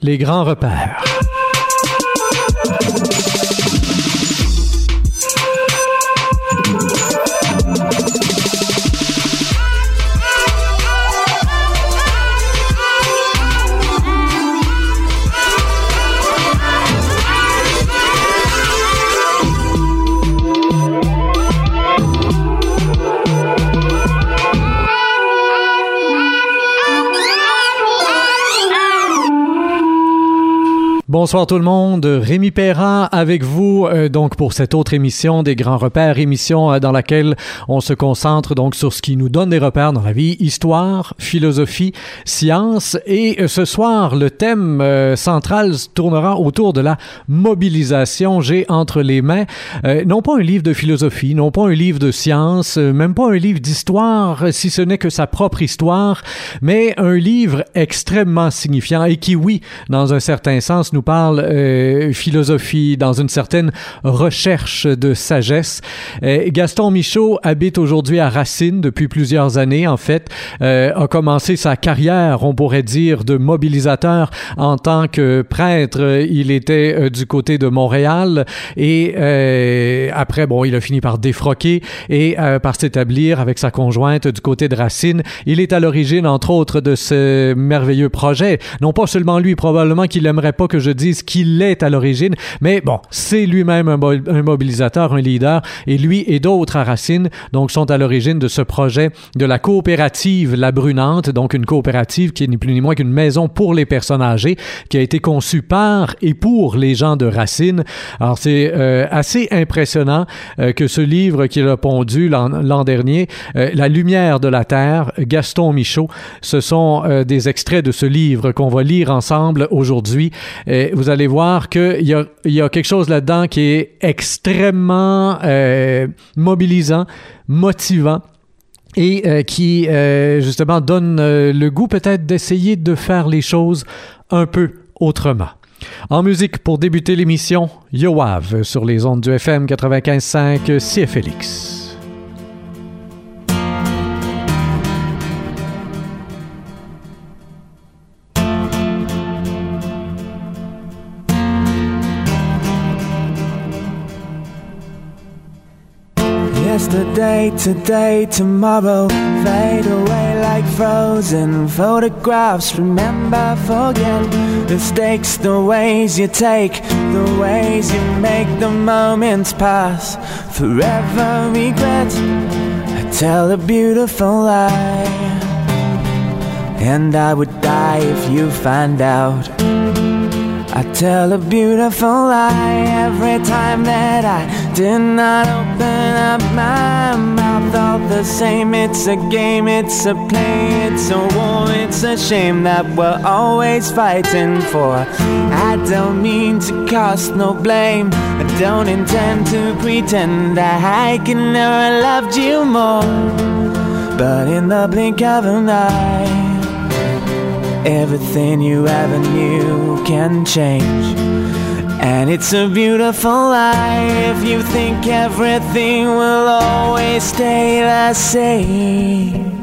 Les grands repères. Bonsoir tout le monde, Rémi Perrin avec vous euh, donc pour cette autre émission des grands repères, émission euh, dans laquelle on se concentre donc sur ce qui nous donne des repères dans la vie, histoire, philosophie, science et euh, ce soir le thème central tournera autour de la mobilisation. J'ai entre les mains non pas un livre de philosophie, non pas un livre de science, même pas un livre d'histoire si ce n'est que sa propre histoire, mais un livre extrêmement signifiant et qui oui, dans un certain sens nous parle euh, philosophie, dans une certaine recherche de sagesse. Euh, Gaston Michaud habite aujourd'hui à Racine depuis plusieurs années, en fait. Euh, a commencé sa carrière, on pourrait dire, de mobilisateur en tant que prêtre. Il était du côté de Montréal et après, bon, il a fini par défroquer et par s'établir avec sa conjointe du côté de Racine. Il est à l'origine, entre autres, de ce merveilleux projet. Non pas seulement lui, probablement qu'il aimerait pas que je dise qu'il est à l'origine, mais bon, c'est lui-même un, mobilisateur, un leader, et lui et d'autres à Racine, donc, sont à l'origine de ce projet de la coopérative La Brunante, donc une coopérative qui n'est plus ni moins qu'une maison pour les personnes âgées, qui a été conçue par et pour les gens de Racine. Alors, c'est euh, assez impressionnant euh, que ce livre qu'il a pondu l'an dernier, euh, La lumière de la Terre, Gaston Michaud, ce sont des extraits de ce livre qu'on va lire ensemble aujourd'hui vous allez voir qu'il y a, quelque chose là-dedans qui est extrêmement euh, mobilisant, motivant et euh, qui euh, justement donne le goût peut-être d'essayer de faire les choses un peu autrement. En musique pour débuter l'émission, Yoav sur les ondes du FM 95.5 CFLX. Yesterday, today, tomorrow fade away like frozen photographs. Remember, forget the mistakes, the ways you take, the ways you make the moments pass. Forever regret. I tell a beautiful lie, and I would die if you find out. I tell a beautiful lie every time that I did not open up my mouth. All the same, it's a game, it's a play, it's a war, it's a shame that we're always fighting for. I don't mean to cast no blame, I don't intend to pretend that I can never loved you more. But in the blink of an eye. Everything you ever knew can change. And it's a beautiful if you think everything will always stay the same.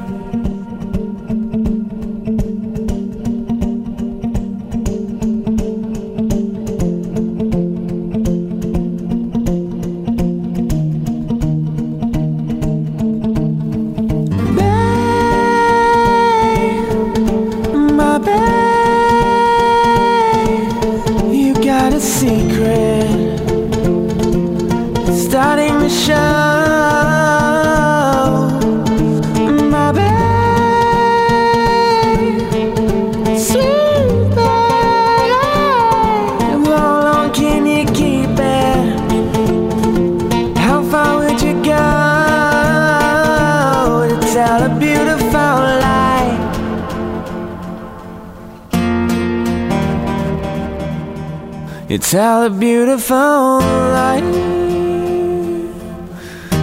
Tell a beautiful lie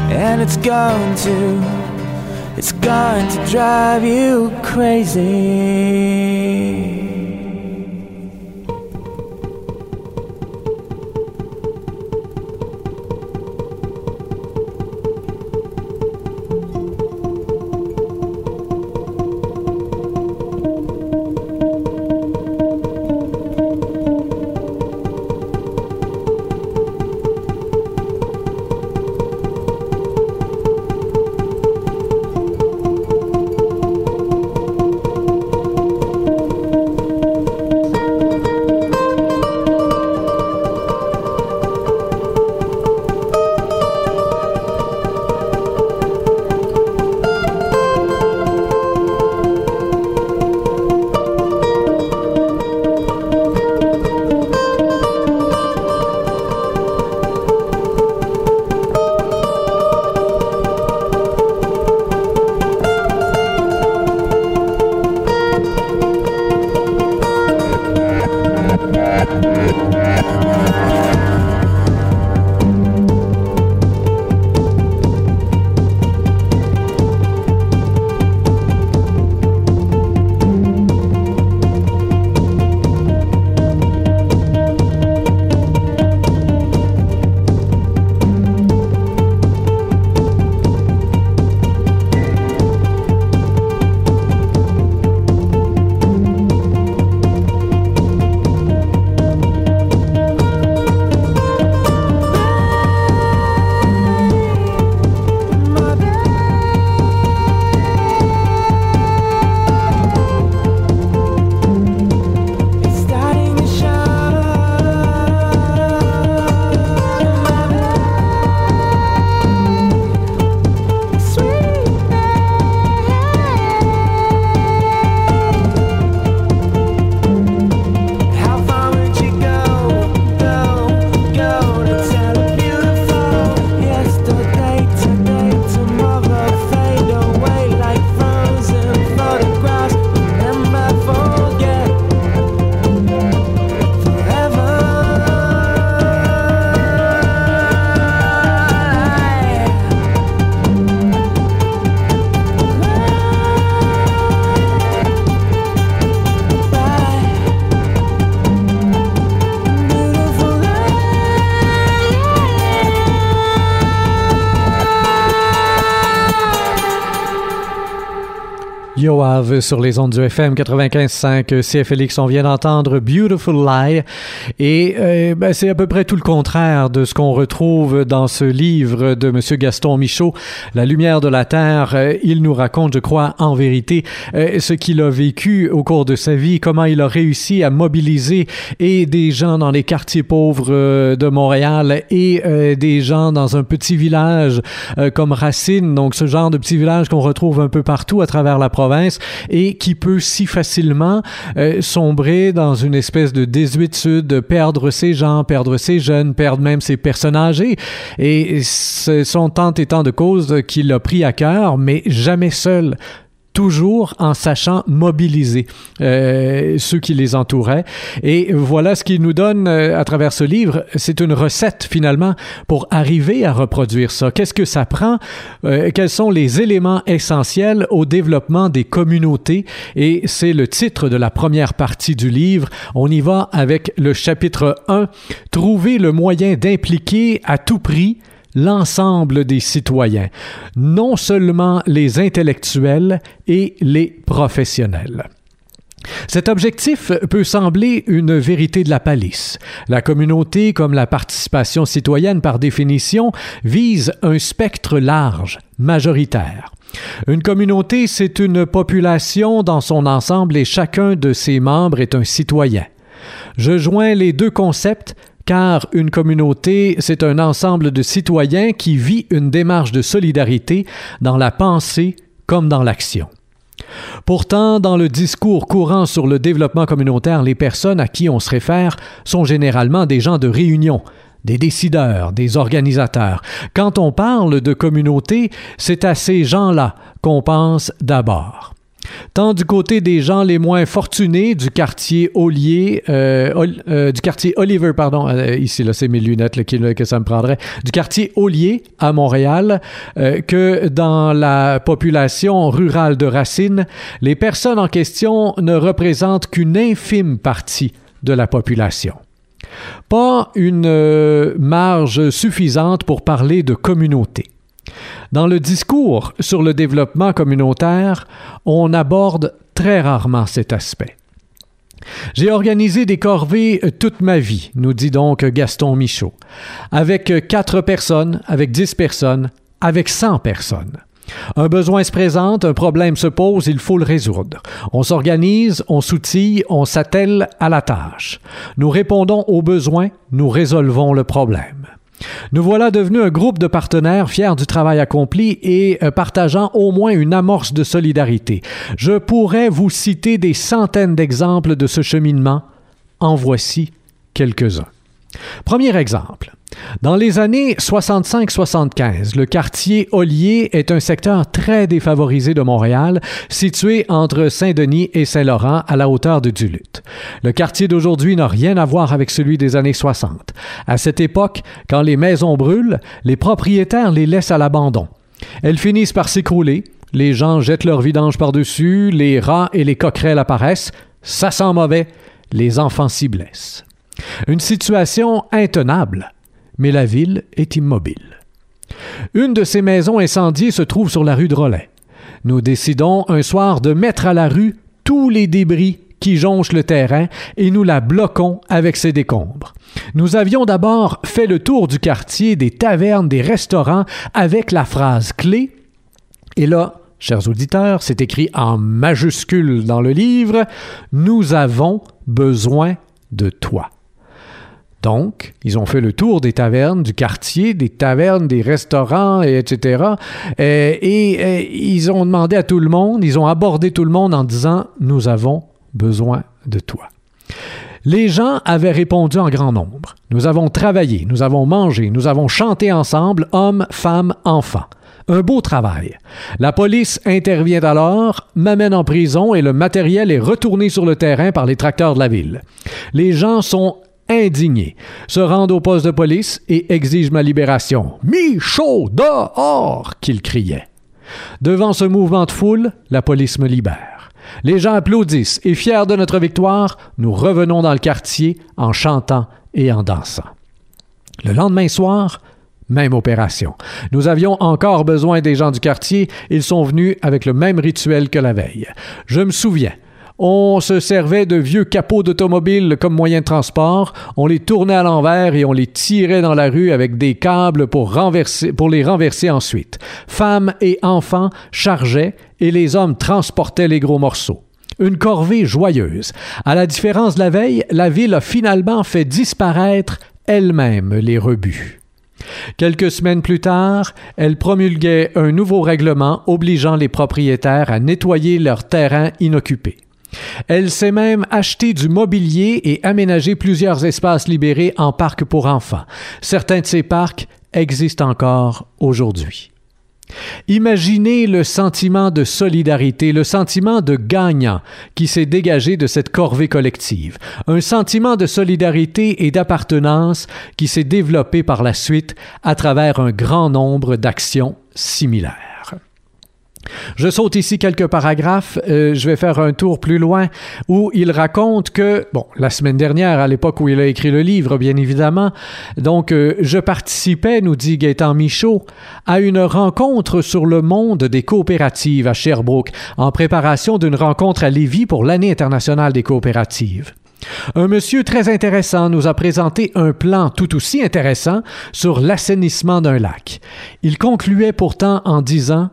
And it's going to It's going to drive you crazy Yoav sur les ondes du FM 95.5 CFLX. On vient d'entendre Beautiful Lie et euh, ben, c'est à peu près tout le contraire de ce qu'on retrouve dans ce livre de Monsieur Gaston Michaud, La lumière de la terre. Euh, il nous raconte, je crois, en vérité, euh, ce qu'il a vécu au cours de sa vie, comment il a réussi à mobiliser et des gens dans les quartiers pauvres de Montréal et des gens dans un petit village comme Racine, donc ce genre de petit village qu'on retrouve un peu partout à travers la province et qui peut si facilement euh, sombrer dans une espèce de désuétude, perdre ses gens, perdre ses jeunes, perdre même ses personnes âgées. Et ce sont tant et tant de causes qu'il a pris à cœur, mais jamais seul toujours en sachant mobiliser euh, ceux qui les entouraient. Et voilà ce qu'il nous donne euh, à travers ce livre. C'est une recette finalement pour arriver à reproduire ça. Qu'est-ce que ça prend? Euh, quels sont les éléments essentiels au développement des communautés? Et c'est le titre de la première partie du livre. On y va avec le chapitre 1, Trouver le moyen d'impliquer à tout prix l'ensemble des citoyens, non seulement les intellectuels et les professionnels. Cet objectif peut sembler une vérité de la palisse. La communauté, comme la participation citoyenne par définition, vise un spectre large, majoritaire. Une communauté, c'est une population dans son ensemble et chacun de ses membres est un citoyen. Je joins les deux concepts car une communauté, c'est un ensemble de citoyens qui vit une démarche de solidarité dans la pensée comme dans l'action. Pourtant, dans le discours courant sur le développement communautaire, les personnes à qui on se réfère sont généralement des gens de réunion, des décideurs, des organisateurs. Quand on parle de communauté, c'est à ces gens-là qu'on pense d'abord. Tant du côté des gens les moins fortunés du quartier Olier, euh, euh, du quartier Oliver, pardon, euh, ici là c'est mes lunettes que ça me prendrait, du quartier Olier à Montréal, que dans la population rurale de Racine, les personnes en question ne représentent qu'une infime partie de la population. Pas une marge suffisante pour parler de communauté. Dans le discours sur le développement communautaire, on aborde très rarement cet aspect. J'ai organisé des corvées toute ma vie, nous dit donc Gaston Michaud, avec quatre personnes, avec dix personnes, avec cent personnes. Un besoin se présente, un problème se pose, il faut le résoudre. On s'organise, on s'outille, on s'attelle à la tâche. Nous répondons aux besoins, nous résolvons le problème. Nous voilà devenus un groupe de partenaires fiers du travail accompli et euh, partageant au moins une amorce de solidarité. Je pourrais vous citer des centaines d'exemples de ce cheminement. En voici quelques-uns. Premier exemple. Dans les années 65-75, le quartier Ollier est un secteur très défavorisé de Montréal, situé entre Saint-Denis et Saint-Laurent à la hauteur de Duluth. Le quartier d'aujourd'hui n'a rien à voir avec celui des années 60. À cette époque, quand les maisons brûlent, les propriétaires les laissent à l'abandon. Elles finissent par s'écrouler, les gens jettent leur vidange par-dessus, les rats et les coquerelles apparaissent, ça sent mauvais, les enfants s'y blessent. Une situation intenable mais la ville est immobile. Une de ces maisons incendiées se trouve sur la rue de Rollet. Nous décidons un soir de mettre à la rue tous les débris qui jonchent le terrain et nous la bloquons avec ces décombres. Nous avions d'abord fait le tour du quartier, des tavernes, des restaurants avec la phrase clé. Et là, chers auditeurs, c'est écrit en majuscule dans le livre, Nous avons besoin de toi. Donc, ils ont fait le tour des tavernes du quartier, des tavernes, des restaurants, etc. Euh, et, euh, ils ont demandé à tout le monde, ils ont abordé tout le monde en disant, nous avons besoin de toi. Les gens avaient répondu en grand nombre. Nous avons travaillé, nous avons mangé, nous avons chanté ensemble, hommes, femmes, enfants. Un beau travail. La police intervient alors, m'amène en prison et le matériel est retourné sur le terrain par les tracteurs de la ville. Les gens sont indignés, se rendent au poste de police et exigent ma libération. Michaud dehors qu'il criait. Devant ce mouvement de foule, la police me libère. Les gens applaudissent et fiers de notre victoire, nous revenons dans le quartier en chantant et en dansant. Le lendemain soir, même opération. Nous avions encore besoin des gens du quartier, ils sont venus avec le même rituel que la veille. Je me souviens, on se servait de vieux capots d'automobile comme moyen de transport, on les tournait à l'envers et on les tirait dans la rue avec des câbles pour, pour les renverser ensuite. Femmes et enfants chargeaient et les hommes transportaient les gros morceaux. Une corvée joyeuse. À la différence de la veille, la ville a finalement fait disparaître elle-même les rebuts. Quelques semaines plus tard, elle promulguait un nouveau règlement obligeant les propriétaires à nettoyer leurs terrains inoccupés. Elle s'est même acheté du mobilier et aménagé plusieurs espaces libérés en parcs pour enfants. Certains de ces parcs existent encore aujourd'hui. Imaginez le sentiment de solidarité, le sentiment de gagnant qui s'est dégagé de cette corvée collective, un sentiment de solidarité et d'appartenance qui s'est développé par la suite à travers un grand nombre d'actions similaires. Je saute ici quelques paragraphes. Euh, je vais faire un tour plus loin où il raconte que, bon, la semaine dernière, à l'époque où il a écrit le livre, bien évidemment, donc euh, je participais, nous dit Gaëtan Michaud, à une rencontre sur le monde des coopératives à Sherbrooke, en préparation d'une rencontre à Lévis pour l'année internationale des coopératives. Un monsieur très intéressant nous a présenté un plan tout aussi intéressant sur l'assainissement d'un lac. Il concluait pourtant en disant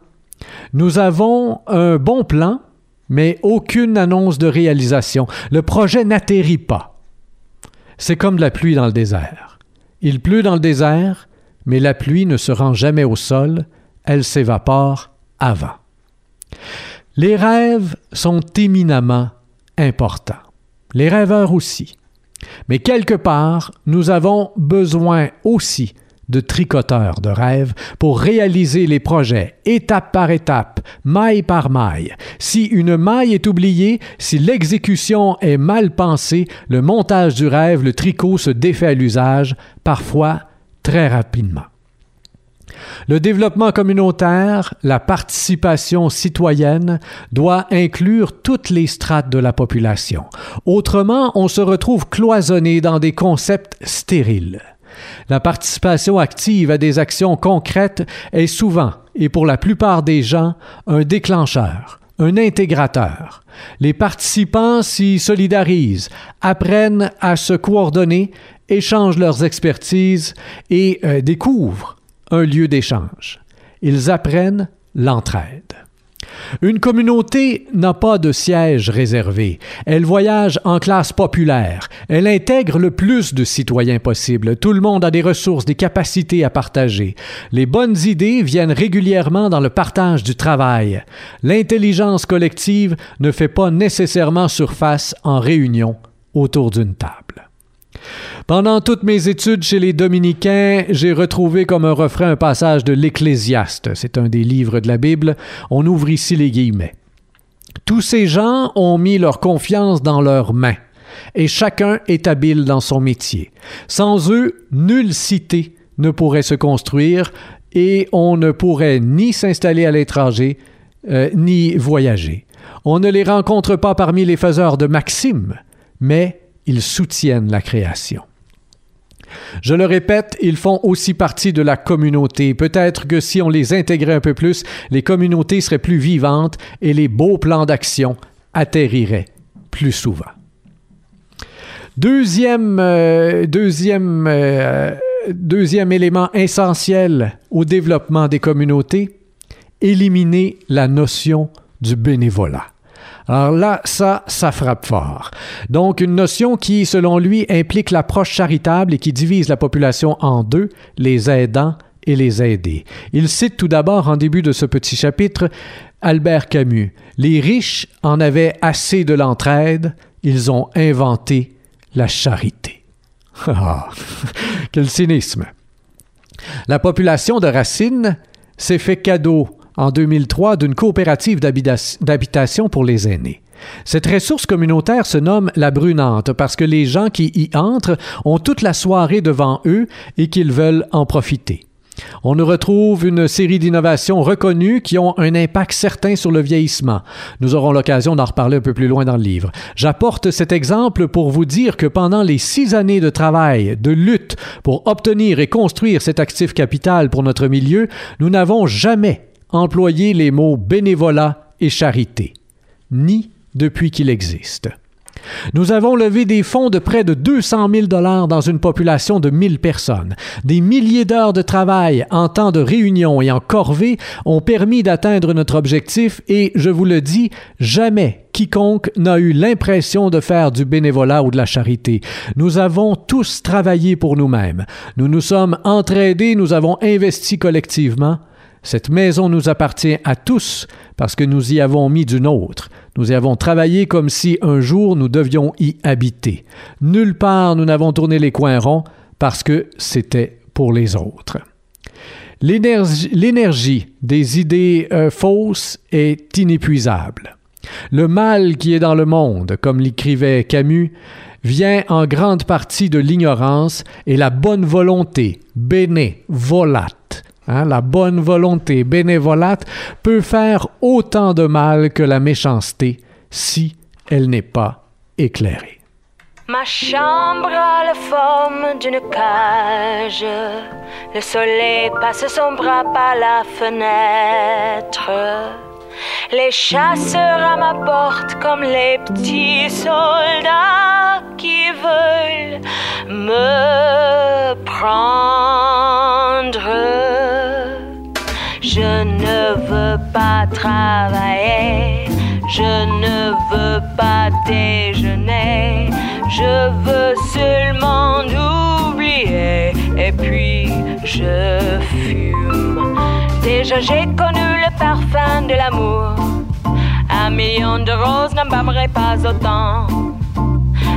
nous avons un bon plan, mais aucune annonce de réalisation. Le projet n'atterrit pas. C'est comme la pluie dans le désert. Il pleut dans le désert, mais la pluie ne se rend jamais au sol, elle s'évapore avant. Les rêves sont éminemment importants. Les rêveurs aussi. Mais quelque part, nous avons besoin aussi de tricoteurs de rêves pour réaliser les projets étape par étape, maille par maille. Si une maille est oubliée, si l'exécution est mal pensée, le montage du rêve, le tricot se défait à l'usage, parfois très rapidement. Le développement communautaire, la participation citoyenne doit inclure toutes les strates de la population. Autrement, on se retrouve cloisonné dans des concepts stériles. La participation active à des actions concrètes est souvent, et pour la plupart des gens, un déclencheur, un intégrateur. Les participants s'y solidarisent, apprennent à se coordonner, échangent leurs expertises et euh, découvrent un lieu d'échange. Ils apprennent l'entraide. Une communauté n'a pas de siège réservé. Elle voyage en classe populaire. Elle intègre le plus de citoyens possible. Tout le monde a des ressources, des capacités à partager. Les bonnes idées viennent régulièrement dans le partage du travail. L'intelligence collective ne fait pas nécessairement surface en réunion autour d'une table. Pendant toutes mes études chez les dominicains, j'ai retrouvé comme un refrain un passage de l'Ecclésiaste. C'est un des livres de la Bible. On ouvre ici les guillemets. Tous ces gens ont mis leur confiance dans leurs mains, et chacun est habile dans son métier. Sans eux, nulle cité ne pourrait se construire, et on ne pourrait ni s'installer à l'étranger, euh, ni voyager. On ne les rencontre pas parmi les faiseurs de maximes, mais ils soutiennent la création. Je le répète, ils font aussi partie de la communauté. Peut-être que si on les intégrait un peu plus, les communautés seraient plus vivantes et les beaux plans d'action atterriraient plus souvent. Deuxième, euh, euh, élément essentiel au développement des communautés, éliminer la notion du bénévolat. Alors là, ça, ça frappe fort. Donc, une notion qui, selon lui, implique l'approche charitable et qui divise la population en deux, les aidants et les aidés. Il cite tout d'abord, en début de ce petit chapitre, Albert Camus. Les riches en avaient assez de l'entraide, ils ont inventé la charité. Ah, quel cynisme. La population de Racine s'est fait cadeau en 2003 d'une coopérative d'habitation pour les aînés. Cette ressource communautaire se nomme la brunante parce que les gens qui y entrent ont toute la soirée devant eux et qu'ils veulent en profiter. On nous retrouve une série d'innovations reconnues qui ont un impact certain sur le vieillissement. Nous aurons l'occasion d'en reparler un peu plus loin dans le livre. J'apporte cet exemple pour vous dire que pendant les six années de travail, de lutte pour obtenir et construire cet actif capital pour notre milieu, nous n'avons jamais employé les mots bénévolat et charité, ni depuis qu'il existe. Nous avons levé des fonds de près de 200 000 dollars dans une population de 1000 personnes. Des milliers d'heures de travail en temps de réunion et en corvée ont permis d'atteindre notre objectif et, je vous le dis, jamais quiconque n'a eu l'impression de faire du bénévolat ou de la charité. Nous avons tous travaillé pour nous-mêmes. Nous nous sommes entraidés, nous avons investi collectivement. Cette maison nous appartient à tous parce que nous y avons mis du nôtre. Nous y avons travaillé comme si un jour nous devions y habiter. Nulle part nous n'avons tourné les coins ronds parce que c'était pour les autres. L'énergie des idées euh, fausses est inépuisable. Le mal qui est dans le monde, comme l'écrivait Camus, vient en grande partie de l'ignorance et la bonne volonté, béné, volat, Hein, la bonne volonté bénévolate peut faire autant de mal que la méchanceté si elle n'est pas éclairée. Ma chambre a la forme d'une cage. Le soleil passe son bras par la fenêtre. Les chasseurs à ma porte comme les petits soldats qui veulent me prendre. Je ne veux pas travailler, je ne veux pas déjeuner, je veux seulement oublier. Et puis je fume. Déjà j'ai connu le parfum de l'amour, un million de roses n'embâmerait pas autant.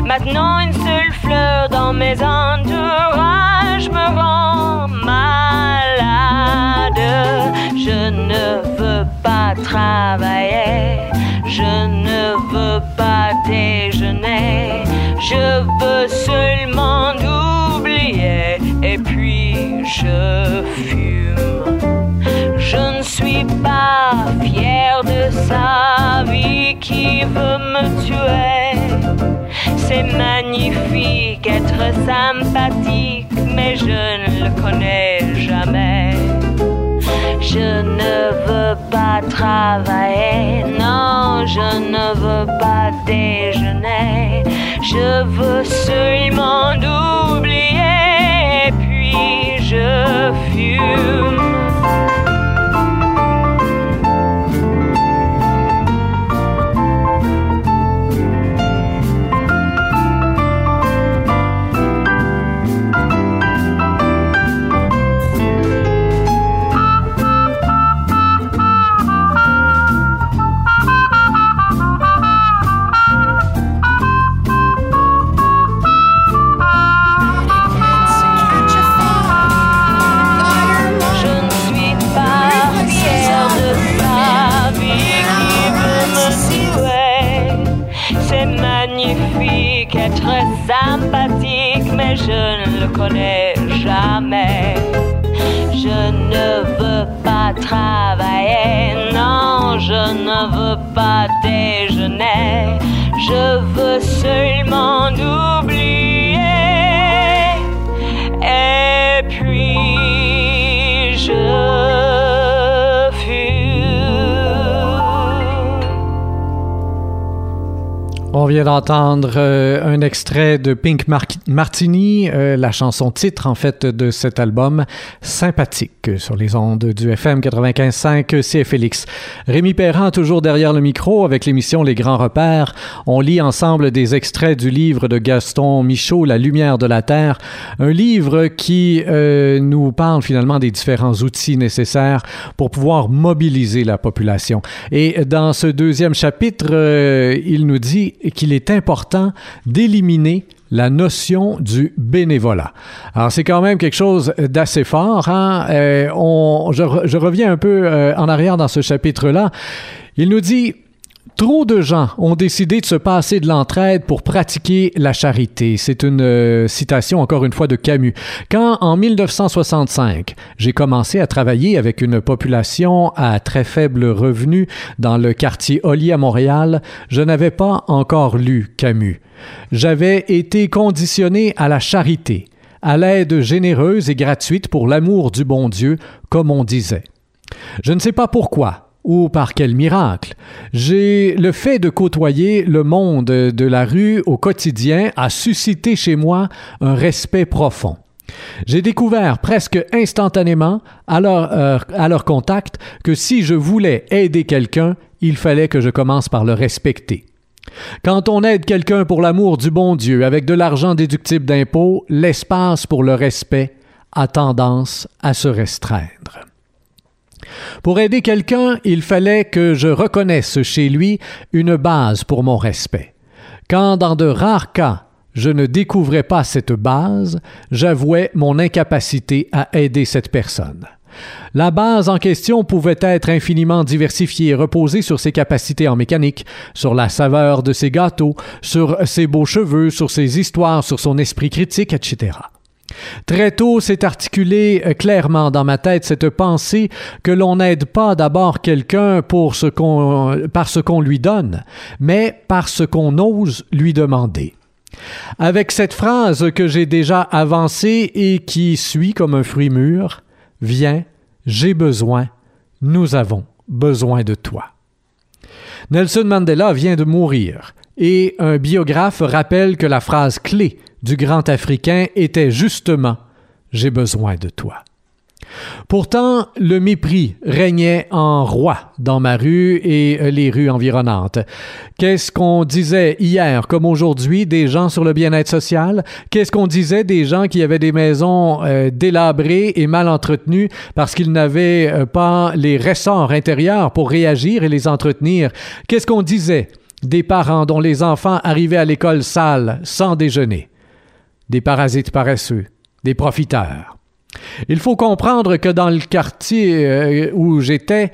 Maintenant une seule fleur dans mes entourages me rend Je ne veux pas travailler, je ne veux pas déjeuner, je veux seulement oublier et puis je fume. Je ne suis pas fier de sa vie qui veut me tuer. C'est magnifique être sympathique, mais je ne le connais jamais. Je ne veux pas travailler, non, je ne veux pas déjeuner. Je veux seulement oublier, puis je fume. Travailler, non, je ne veux pas déjeuner. Je veux seulement oublier. On vient d'entendre euh, un extrait de Pink Martini, euh, la chanson titre en fait de cet album sympathique sur les ondes du FM 95.5 CFLX. Rémi Perrin toujours derrière le micro avec l'émission Les Grands Repères. On lit ensemble des extraits du livre de Gaston Michaud, La Lumière de la Terre, un livre qui euh, nous parle finalement des différents outils nécessaires pour pouvoir mobiliser la population. Et dans ce deuxième chapitre, il nous dit qu'il est important d'éliminer la notion du bénévolat. Alors c'est quand même quelque chose d'assez fort. Hein? Euh, on, je, reviens un peu euh, en arrière dans ce chapitre-là. Il nous dit Trop de gens ont décidé de se passer de l'entraide pour pratiquer la charité. C'est une euh, citation encore une fois de Camus. Quand en 1965, j'ai commencé à travailler avec une population à très faible revenu dans le quartier Oli à Montréal, je n'avais pas encore lu Camus. J'avais été conditionné à la charité, à l'aide généreuse et gratuite pour l'amour du bon Dieu, comme on disait. Je ne sais pas pourquoi, ou par quel miracle. J'ai le fait de côtoyer le monde de la rue au quotidien a suscité chez moi un respect profond. J'ai découvert presque instantanément à leur, euh, à leur contact que si je voulais aider quelqu'un, il fallait que je commence par le respecter. Quand on aide quelqu'un pour l'amour du bon Dieu avec de l'argent déductible d'impôts, l'espace pour le respect a tendance à se restreindre. Pour aider quelqu'un, il fallait que je reconnaisse chez lui une base pour mon respect. Quand dans de rares cas je ne découvrais pas cette base, j'avouais mon incapacité à aider cette personne. La base en question pouvait être infiniment diversifiée et reposer sur ses capacités en mécanique, sur la saveur de ses gâteaux, sur ses beaux cheveux, sur ses histoires, sur son esprit critique, etc. Très tôt s'est articulé euh, clairement dans ma tête cette pensée que l'on n'aide pas d'abord quelqu'un par ce qu'on lui donne, mais par ce qu'on ose lui demander. Avec cette phrase que j'ai déjà avancée et qui suit comme un fruit mûr, Viens, j'ai besoin, nous avons besoin de toi. Nelson Mandela vient de mourir, et un biographe rappelle que la phrase clé du grand Africain était justement J'ai besoin de toi. Pourtant, le mépris régnait en roi dans ma rue et les rues environnantes. Qu'est-ce qu'on disait hier comme aujourd'hui des gens sur le bien-être social? Qu'est-ce qu'on disait des gens qui avaient des maisons euh, délabrées et mal entretenues parce qu'ils n'avaient euh, pas les ressorts intérieurs pour réagir et les entretenir? Qu'est-ce qu'on disait des parents dont les enfants arrivaient à l'école sale, sans déjeuner? Des parasites paresseux, des profiteurs. Il faut comprendre que dans le quartier euh, où j'étais,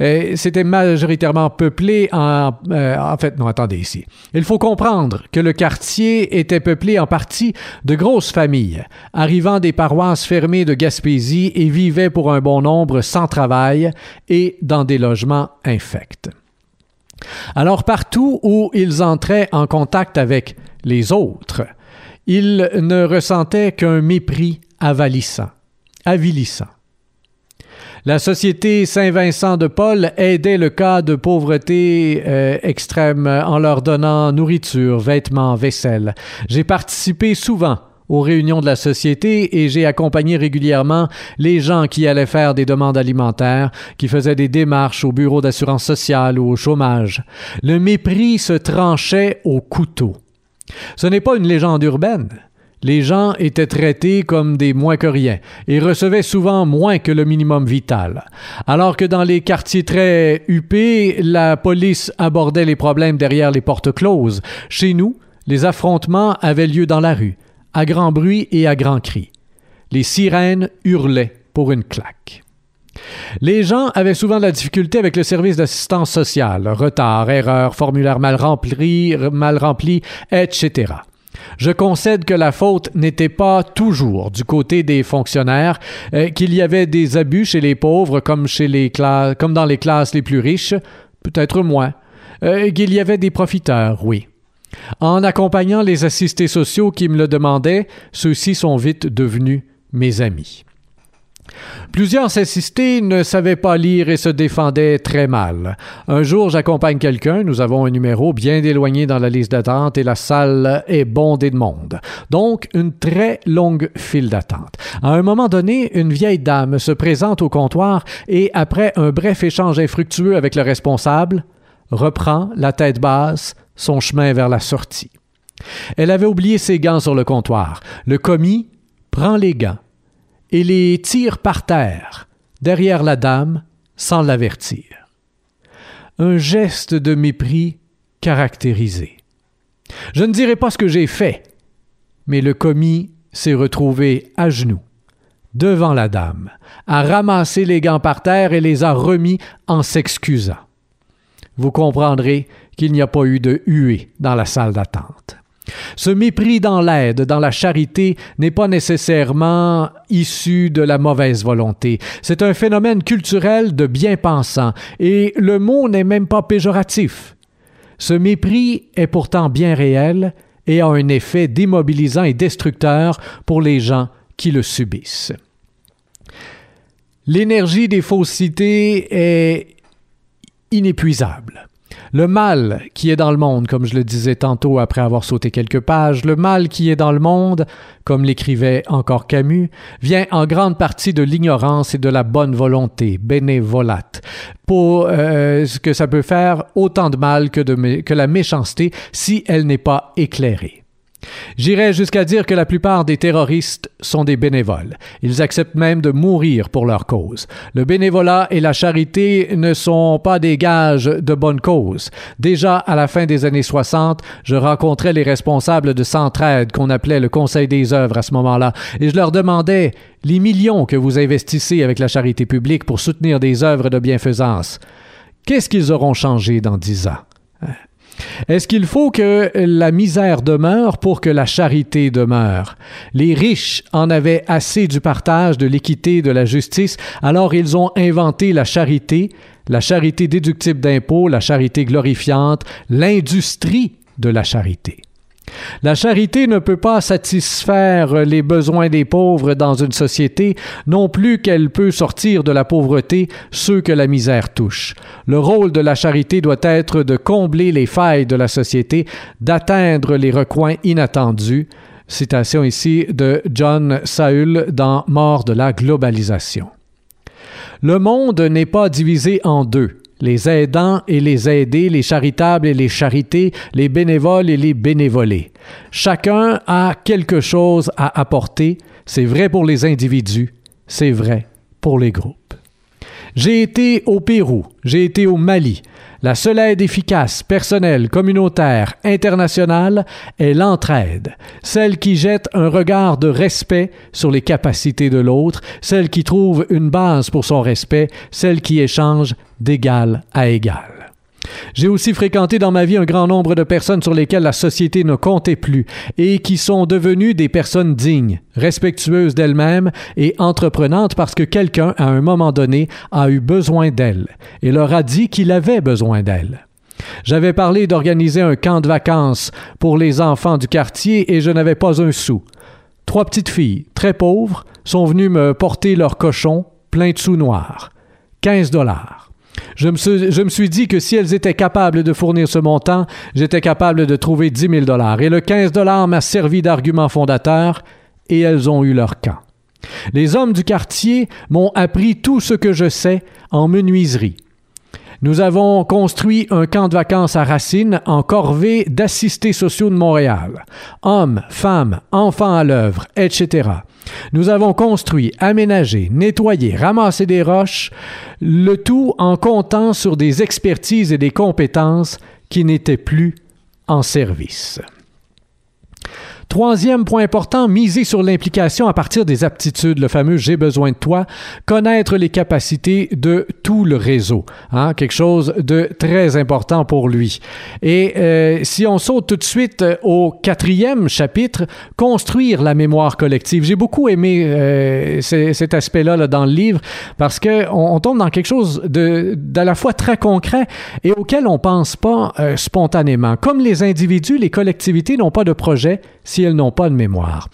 euh, c'était majoritairement peuplé en... Euh, en fait, non, attendez ici. Il faut comprendre que le quartier était peuplé en partie de grosses familles, arrivant des paroisses fermées de Gaspésie et vivaient pour un bon nombre sans travail et dans des logements infects. Alors partout où ils entraient en contact avec les autres, ils ne ressentaient qu'un mépris avalissant avilissant. La Société Saint-Vincent de Paul aidait le cas de pauvreté euh, extrême en leur donnant nourriture, vêtements, vaisselle. J'ai participé souvent aux réunions de la société et j'ai accompagné régulièrement les gens qui allaient faire des demandes alimentaires, qui faisaient des démarches au bureau d'assurance sociale ou au chômage. Le mépris se tranchait au couteau. Ce n'est pas une légende urbaine les gens étaient traités comme des moins que rien et recevaient souvent moins que le minimum vital. Alors que dans les quartiers très huppés, la police abordait les problèmes derrière les portes closes. Chez nous, les affrontements avaient lieu dans la rue, à grand bruit et à grand cri. Les sirènes hurlaient pour une claque. Les gens avaient souvent de la difficulté avec le service d'assistance sociale, retard, erreur, formulaire mal rempli, etc. Je concède que la faute n'était pas toujours du côté des fonctionnaires, euh, qu'il y avait des abus chez les pauvres comme, chez les comme dans les classes les plus riches, peut-être moins, euh, qu'il y avait des profiteurs, oui. En accompagnant les assistés sociaux qui me le demandaient, ceux-ci sont vite devenus mes amis. Plusieurs assistés ne savaient pas lire et se défendaient très mal. Un jour, j'accompagne quelqu'un, nous avons un numéro bien éloigné dans la liste d'attente et la salle est bondée de monde. Donc, une très longue file d'attente. À un moment donné, une vieille dame se présente au comptoir et, après un bref échange infructueux avec le responsable, reprend, la tête basse, son chemin vers la sortie. Elle avait oublié ses gants sur le comptoir. Le commis prend les gants et les tire par terre, derrière la dame, sans l'avertir. Un geste de mépris caractérisé. Je ne dirai pas ce que j'ai fait, mais le commis s'est retrouvé à genoux, devant la dame, a ramassé les gants par terre et les a remis en s'excusant. vous comprendrez qu'il n'y a pas eu de huée dans la salle d'attente. Ce mépris dans l'aide, dans la charité, n'est pas nécessairement issu de la mauvaise volonté. C'est un phénomène culturel de bien-pensant, et le mot n'est même pas péjoratif. Ce mépris est pourtant bien réel et a un effet démobilisant et destructeur pour les gens qui le subissent. L'énergie des faussetés est inépuisable. Le mal qui est dans le monde, comme je le disais tantôt après avoir sauté quelques pages, le mal qui est dans le monde, comme l'écrivait encore Camus, vient en grande partie de l'ignorance et de la bonne volonté, bénévolate, pour euh, ce que ça peut faire autant de mal que la méchanceté si elle n'est pas éclairée. J'irais jusqu'à dire que la plupart des terroristes sont des bénévoles. Ils acceptent même de mourir pour leur cause. Le bénévolat et la charité ne sont pas des gages de bonne cause. Déjà à la fin des années 60, je rencontrais les responsables de Centraide qu'on appelait le Conseil des œuvres à ce moment-là et je leur demandais les millions que vous investissez avec la charité publique pour soutenir des œuvres de bienfaisance. Qu'est-ce qu'ils auront changé dans dix ans? Est-ce qu'il faut que la misère demeure pour que la charité demeure? Les riches en avaient assez du partage, de l'équité, de la justice, alors ils ont inventé la charité, la charité déductible d'impôts, la charité glorifiante, l'industrie de la charité. La charité ne peut pas satisfaire les besoins des pauvres dans une société, non plus qu'elle peut sortir de la pauvreté ceux que la misère touche. Le rôle de la charité doit être de combler les failles de la société, d'atteindre les recoins inattendus. Citation ici de John Saul dans Mort de la globalisation. Le monde n'est pas divisé en deux les aidants et les aidés, les charitables et les charités, les bénévoles et les bénévolés. Chacun a quelque chose à apporter. C'est vrai pour les individus, c'est vrai pour les groupes. J'ai été au Pérou, j'ai été au Mali. La seule aide efficace, personnelle, communautaire, internationale est l'entraide, celle qui jette un regard de respect sur les capacités de l'autre, celle qui trouve une base pour son respect, celle qui échange d'égal à égal. J'ai aussi fréquenté dans ma vie un grand nombre de personnes sur lesquelles la société ne comptait plus et qui sont devenues des personnes dignes, respectueuses d'elles-mêmes et entreprenantes parce que quelqu'un, à un moment donné, a eu besoin d'elles et leur a dit qu'il avait besoin d'elles. J'avais parlé d'organiser un camp de vacances pour les enfants du quartier et je n'avais pas un sou. Trois petites filles, très pauvres, sont venues me porter leur cochon plein de sous noirs. 15 dollars. Je me, suis, dit que si elles étaient capables de fournir ce montant, j'étais capable de trouver 10 000 dollars. Et le 15 dollars m'a servi d'argument fondateur et elles ont eu leur camp. Les hommes du quartier m'ont appris tout ce que je sais en menuiserie. Nous avons construit un camp de vacances à Racine en corvée d'assistés sociaux de Montréal. Hommes, femmes, enfants à l'œuvre, etc. Nous avons construit, aménagé, nettoyé, ramassé des roches, le tout en comptant sur des expertises et des compétences qui n'étaient plus en service. Troisième point important, miser sur l'implication à partir des aptitudes, le fameux j'ai besoin de toi, connaître les capacités de tout le réseau, hein, quelque chose de très important pour lui. Et euh, si on saute tout de suite au quatrième chapitre, construire la mémoire collective. J'ai beaucoup aimé euh, cet aspect-là là, dans le livre parce que on, tombe dans quelque chose de d'à la fois très concret et auquel on pense pas euh, spontanément. Comme les individus, les collectivités n'ont pas de projet elles n'ont pas de mémoire.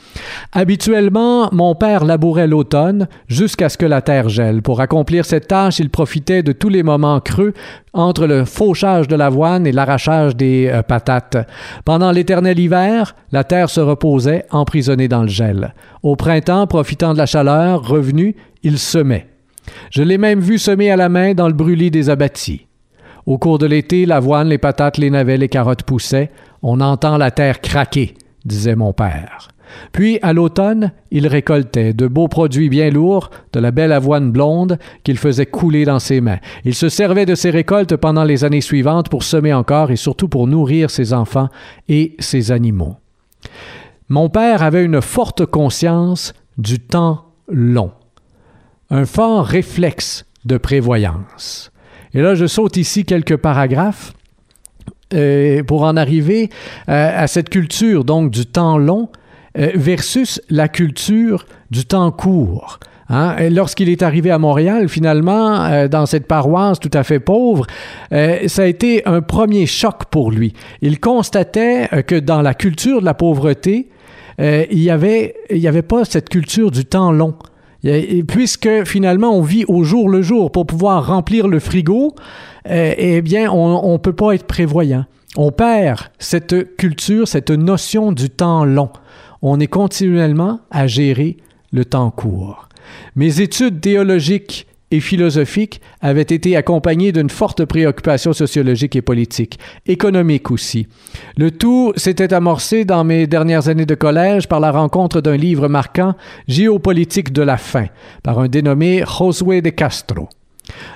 Habituellement, mon père labourait l'automne jusqu'à ce que la terre gèle. Pour accomplir cette tâche, il profitait de tous les moments creux entre le fauchage de l'avoine et l'arrachage des euh, patates. Pendant l'éternel hiver, la terre se reposait, emprisonnée dans le gel. Au printemps, profitant de la chaleur, revenu, il semait. Je l'ai même vu semer à la main dans le brûlis des abattis. Au cours de l'été, l'avoine, les patates, les navets, les carottes poussaient. On entend la terre craquer disait mon père. Puis, à l'automne, il récoltait de beaux produits bien lourds, de la belle avoine blonde qu'il faisait couler dans ses mains. Il se servait de ses récoltes pendant les années suivantes pour semer encore et surtout pour nourrir ses enfants et ses animaux. Mon père avait une forte conscience du temps long, un fort réflexe de prévoyance. Et là, je saute ici quelques paragraphes euh, pour en arriver euh, à cette culture donc du temps long euh, versus la culture du temps court. Hein? Lorsqu'il est arrivé à Montréal, finalement, dans cette paroisse tout à fait pauvre, ça a été un premier choc pour lui. Il constatait que dans la culture de la pauvreté, il n'y avait, il y avait pas cette culture du temps long. puisque finalement on vit au jour le jour pour pouvoir remplir le frigo, eh bien, on ne peut pas être prévoyant. On perd cette culture, cette notion du temps long. On est continuellement à gérer le temps court. Mes études théologiques et philosophiques avaient été accompagnées d'une forte préoccupation sociologique et politique, économique aussi. Le tout s'était amorcé dans mes dernières années de collège par la rencontre d'un livre marquant Géopolitique de la faim par un dénommé Josué de Castro.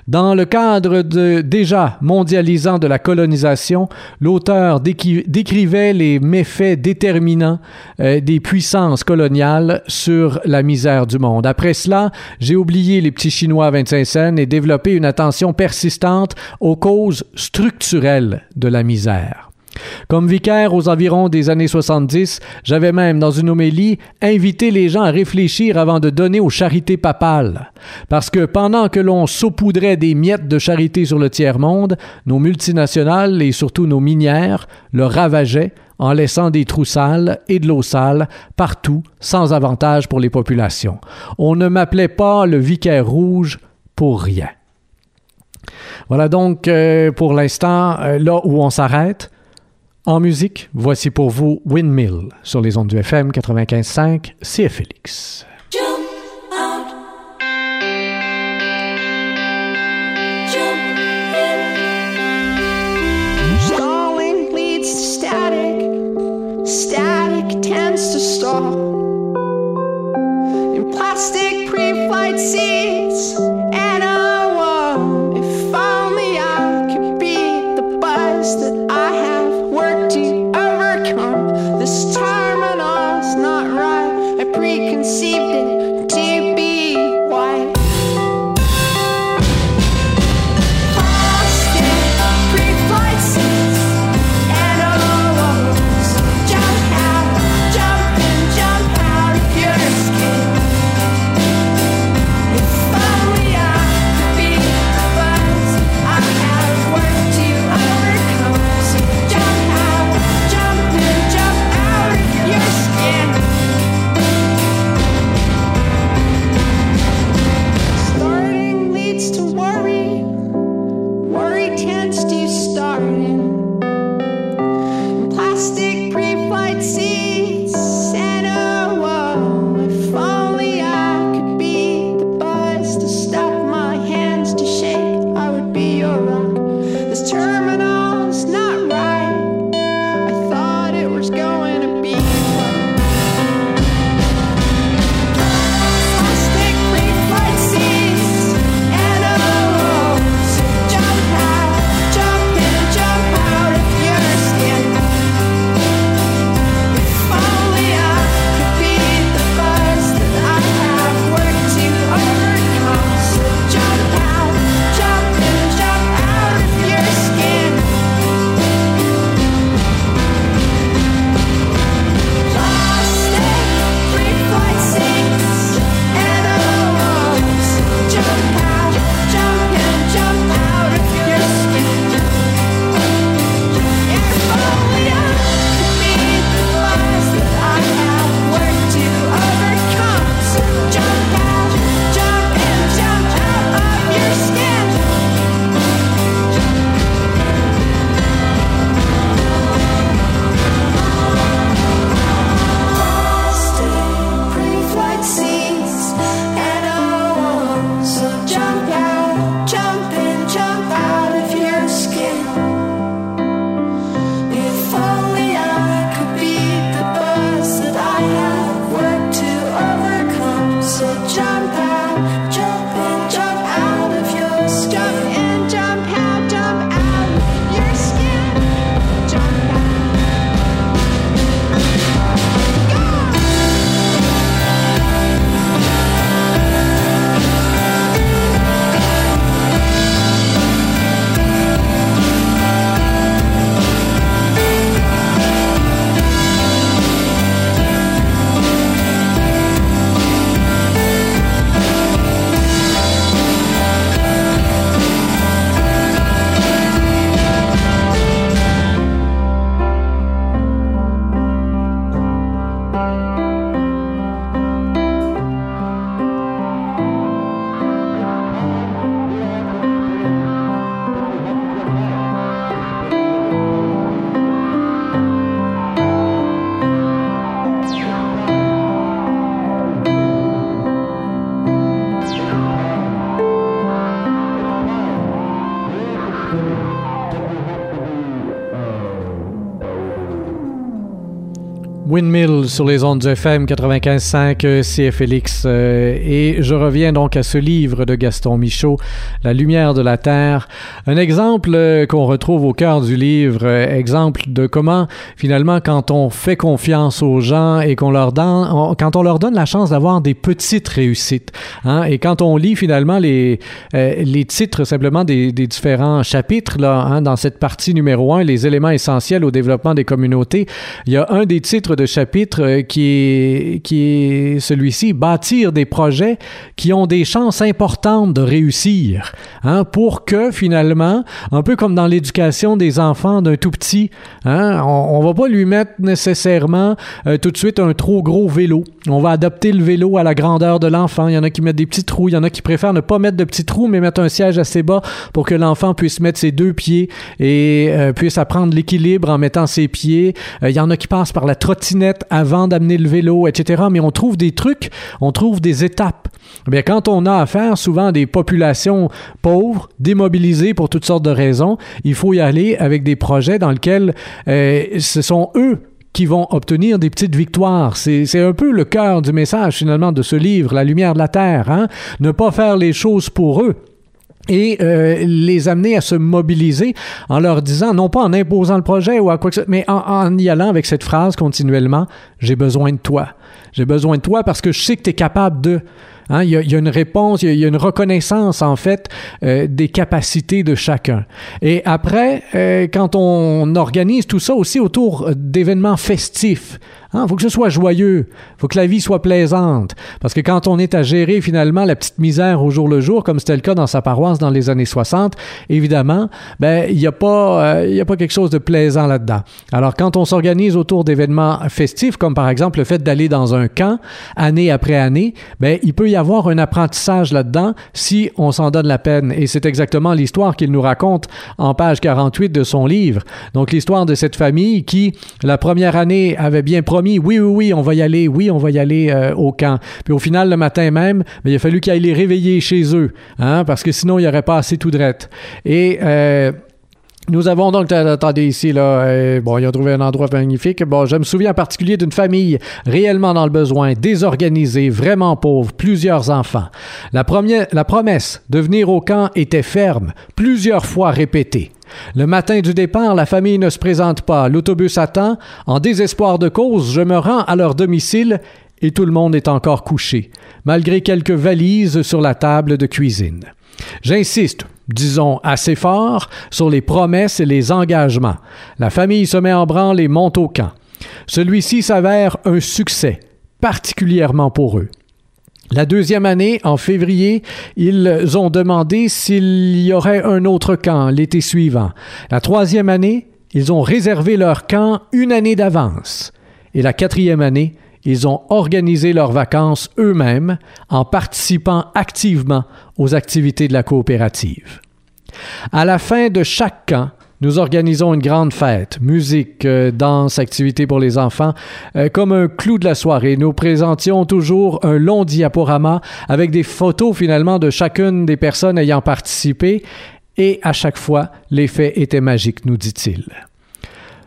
Dans le cadre de, déjà mondialisant de la colonisation, l'auteur décrivait les méfaits déterminants euh, des puissances coloniales sur la misère du monde. Après cela, j'ai oublié les petits Chinois à 25 cents et développé une attention persistante aux causes structurelles de la misère. Comme vicaire aux environs des années 70, j'avais même, dans une homélie, invité les gens à réfléchir avant de donner aux charités papales. Parce que pendant que l'on saupoudrait des miettes de charité sur le tiers-monde, nos multinationales et surtout nos minières le ravageaient en laissant des trous sales et de l'eau sale partout, sans avantage pour les populations. On ne m'appelait pas le vicaire rouge pour rien. Voilà donc euh, pour l'instant euh, là où on s'arrête. En musique, voici pour vous Windmill sur les ondes du FM 95.5 CFLX. Static. Tends. Windmill sur les ondes du FM 95.5 CFLX. et je reviens donc à ce livre de Gaston Michaud, La lumière de la Terre. Un exemple euh, qu'on retrouve au cœur du livre, euh, exemple de comment finalement quand on fait confiance aux gens et qu'on leur donne, on- quand on leur donne la chance d'avoir des petites réussites. hein, et quand on lit finalement les, euh, les titres simplement des, des différents chapitres là, hein, dans cette partie numéro un, les éléments essentiels au développement des communautés, il y a un des titres de chapitre euh, qui est, qui est celui-ci, bâtir des projets qui ont des chances importantes de réussir, hein, pour que finalement, un peu comme dans l'éducation des enfants d'un tout petit, hein, on, on va pas lui mettre nécessairement euh, tout de suite un trop gros vélo. On va adapter le vélo à la grandeur de l'enfant. Il y en a qui mettent des petits trous, il y en a qui préfèrent ne pas mettre de petits trous, mais mettre un siège assez bas pour que l'enfant puisse mettre ses deux pieds et euh, puisse apprendre l'équilibre en mettant ses pieds. Il y en a qui passent par la avant d'amener le vélo, etc. Mais on trouve des trucs, on trouve des étapes. Bien, quand on a affaire souvent à des populations pauvres, démobilisées pour toutes sortes de raisons, il faut y aller avec des projets dans lesquels euh, ce sont eux qui vont obtenir des petites victoires. C'est c'est un peu le cœur du message finalement de ce livre, La lumière de la Terre. Hein? Ne pas faire les choses pour eux et euh, les amener à se mobiliser en leur disant, non pas en imposant le projet ou à quoi que ce mais en, y allant avec cette phrase continuellement, j'ai besoin de toi. J'ai besoin de toi parce que je sais que tu es capable de... Hein, il, y a, une réponse, il y a, y a une reconnaissance en fait euh, des capacités de chacun. Et après, euh, quand on organise tout ça aussi autour d'événements festifs, il faut que ce soit joyeux, faut que la vie soit plaisante. Parce que quand on est à gérer finalement la petite misère au jour le jour, comme c'était le cas dans sa paroisse dans les années 60, évidemment, ben il n'y a pas euh, il y a pas quelque chose de plaisant là-dedans. Alors quand on s'organise autour d'événements festifs, comme par exemple le fait d'aller dans un camp année après année, ben il peut y avoir un apprentissage là-dedans si on s'en donne la peine. Et c'est exactement l'histoire qu'il nous raconte en page 48 de son livre. Donc l'histoire de cette famille qui la première année avait bien promis oui oui oui on va y aller, oui on va y aller euh, au camp. Puis au final le matin même, ben, il a fallu qu'il aille les réveiller chez eux, hein, parce que sinon il n'y aurait pas assez tout drette. Et euh, nous avons donc, attendez ici, là, euh, bon, ils ont trouvé un endroit magnifique. Bon, je me souviens en particulier d'une famille réellement dans le besoin, désorganisée, vraiment pauvre, plusieurs enfants. La, première, la promesse de venir au camp était ferme, plusieurs fois répétée. Le matin du départ, la famille ne se présente pas. L'autobus attend. En désespoir de cause, je me rends à leur domicile et tout le monde est encore couché, malgré quelques valises sur la table de cuisine. J'insiste, disons assez fort, sur les promesses et les engagements. La famille se met en branle et monte au camp. Celui-ci s'avère un succès, particulièrement pour eux. La deuxième année, en février, ils ont demandé s'il y aurait un autre camp l'été suivant. La troisième année, ils ont réservé leur camp une année d'avance. Et la quatrième année, ils ont organisé leurs vacances eux-mêmes en participant activement aux activités de la coopérative. À la fin de chaque camp, nous organisons une grande fête, musique, euh, danse, activités pour les enfants. Euh, comme un clou de la soirée, nous présentions toujours un long diaporama avec des photos finalement de chacune des personnes ayant participé et à chaque fois, l'effet était magique, nous dit-il.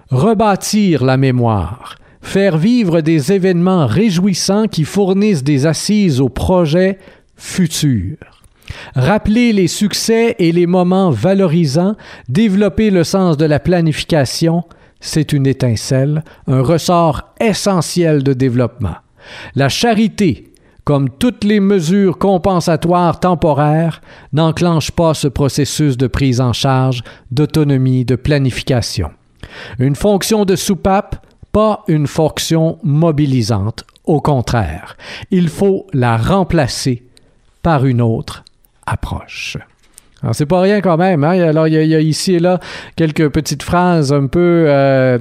Rebâtir la mémoire, faire vivre des événements réjouissants qui fournissent des assises aux projets futurs. Rappeler les succès et les moments valorisants, développer le sens de la planification, c'est une étincelle, un ressort essentiel de développement. La charité, comme toutes les mesures compensatoires temporaires, n'enclenche pas ce processus de prise en charge, d'autonomie, de planification. Une fonction de soupape, pas une fonction mobilisante. Au contraire, il faut la remplacer par une autre approche. Alors, c'est pas rien quand même. Hein? Alors, il y, a, ici et là quelques petites phrases un peu. Euh,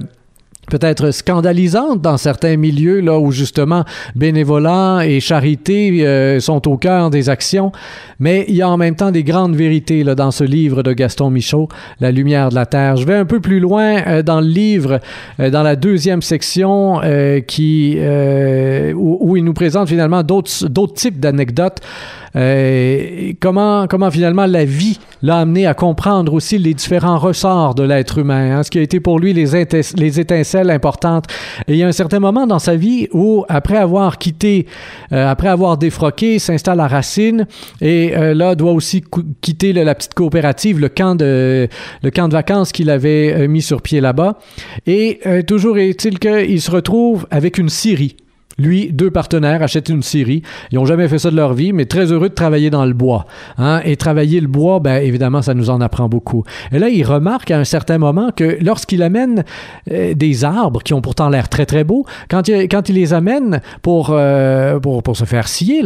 peut-être scandalisantes dans certains milieux là où justement bénévolat et charité euh, sont au cœur des actions, mais il y a en même temps des grandes vérités là dans ce livre de Gaston Michaud, La lumière de la terre. Je vais un peu plus loin euh, dans le livre, euh, dans la deuxième section qui où, où, il nous présente finalement d'autres d'autres types d'anecdotes. Euh, comment, comment finalement la vie l'a amené à comprendre aussi les différents ressorts de l'être humain, hein, ce qui a été pour lui les, étince- les étincelles importantes. Et il y a un certain moment dans sa vie où, après avoir quitté, euh, après avoir défroqué, s'installe à Racine et euh, là doit aussi quitter la petite coopérative, le camp de, le camp de vacances qu'il avait mis sur pied là-bas. Et toujours est-il qu'il se retrouve avec une scierie. Lui, deux partenaires achètent une scierie. Ils n'ont jamais fait ça de leur vie, mais très heureux de travailler dans le bois. hein. Et travailler le bois, ben évidemment, ça nous en apprend beaucoup. Et là, il remarque à un certain moment que lorsqu'il amène euh, des arbres qui ont pourtant l'air très très beaux, quand il, quand les amène pour, euh, pour, pour se faire scier,